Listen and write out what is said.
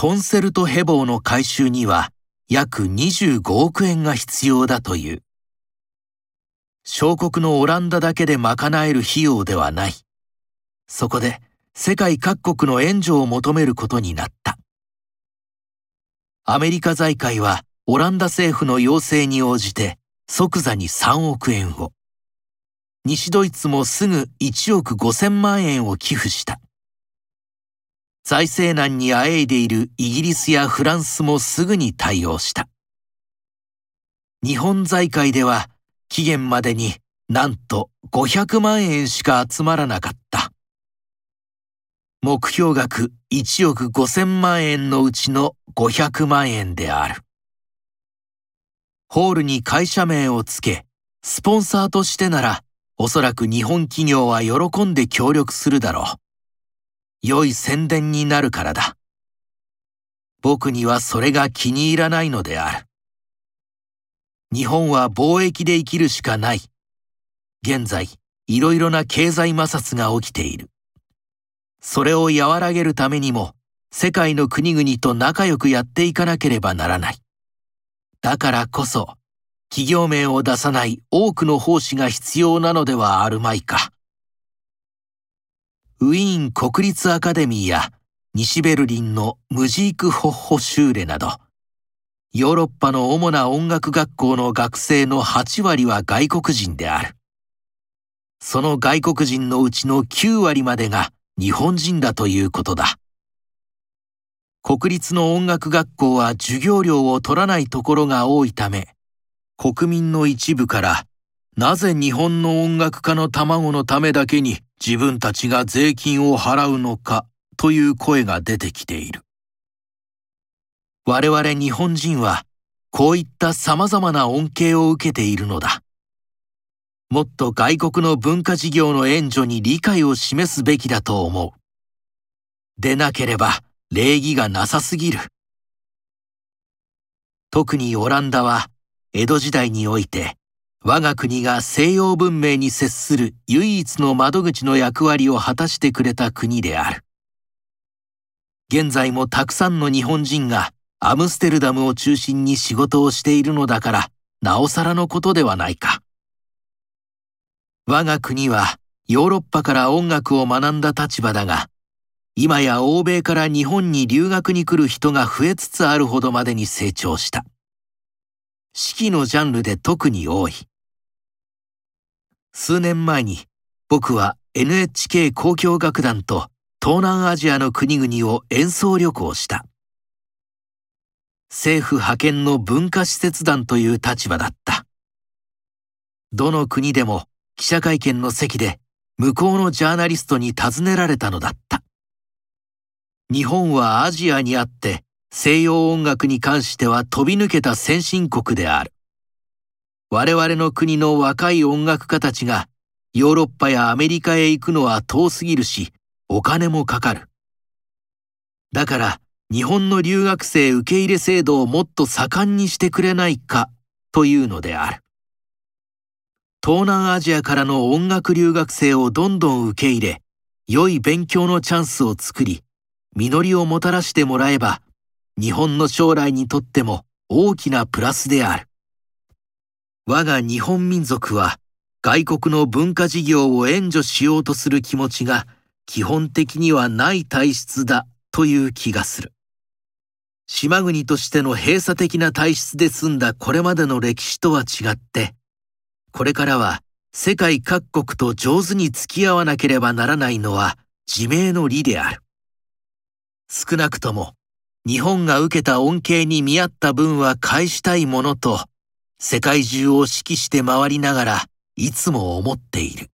コンセルトヘボーの改修には約25億円が必要だという。小国のオランダだけで賄える費用ではない。そこで世界各国の援助を求めることになった。アメリカ財界はオランダ政府の要請に応じて即座に3億円を。西ドイツもすぐ1億5000万円を寄付した。財政難にあえいでいるイギリスやフランスもすぐに対応した。日本財界では期限までになんと500万円しか集まらなかった。目標額1億5000万円のうちの500万円である。ホールに会社名をつけ、スポンサーとしてなら、おそらく日本企業は喜んで協力するだろう。良い宣伝になるからだ。僕にはそれが気に入らないのである。日本は貿易で生きるしかない。現在、いろいろな経済摩擦が起きている。それを和らげるためにも、世界の国々と仲良くやっていかなければならない。だからこそ、企業名を出さない多くの奉仕が必要なのではあるまいか。ウィーン国立アカデミーや西ベルリンのムジーク・ホッホ・シューレなど、ヨーロッパの主な音楽学校の学生の8割は外国人である。その外国人のうちの9割までが日本人だということだ。国立の音楽学校は授業料を取らないところが多いため、国民の一部からなぜ日本の音楽家の卵のためだけに自分たちが税金を払うのかという声が出てきている。我々日本人はこういった様々な恩恵を受けているのだ。もっと外国の文化事業の援助に理解を示すべきだと思う。でなければ礼儀がなさすぎる。特にオランダは江戸時代において我が国が西洋文明に接する唯一の窓口の役割を果たしてくれた国である。現在もたくさんの日本人がアムステルダムを中心に仕事をしているのだから、なおさらのことではないか。我が国はヨーロッパから音楽を学んだ立場だが、今や欧米から日本に留学に来る人が増えつつあるほどまでに成長した。四季のジャンルで特に多い。数年前に僕は NHK 交響楽団と東南アジアの国々を演奏旅行した。政府派遣の文化施設団という立場だった。どの国でも記者会見の席で向こうのジャーナリストに尋ねられたのだった。日本はアジアにあって西洋音楽に関しては飛び抜けた先進国である。我々の国の若い音楽家たちがヨーロッパやアメリカへ行くのは遠すぎるし、お金もかかる。だから日本の留学生受け入れ制度をもっと盛んにしてくれないかというのである。東南アジアからの音楽留学生をどんどん受け入れ、良い勉強のチャンスを作り、実りをもたらしてもらえば、日本の将来にとっても大きなプラスである。我が日本民族は外国の文化事業を援助しようとする気持ちが基本的にはない体質だという気がする。島国としての閉鎖的な体質で済んだこれまでの歴史とは違って、これからは世界各国と上手に付き合わなければならないのは自明の理である。少なくとも日本が受けた恩恵に見合った分は返したいものと世界中を指揮して回りながらいつも思っている。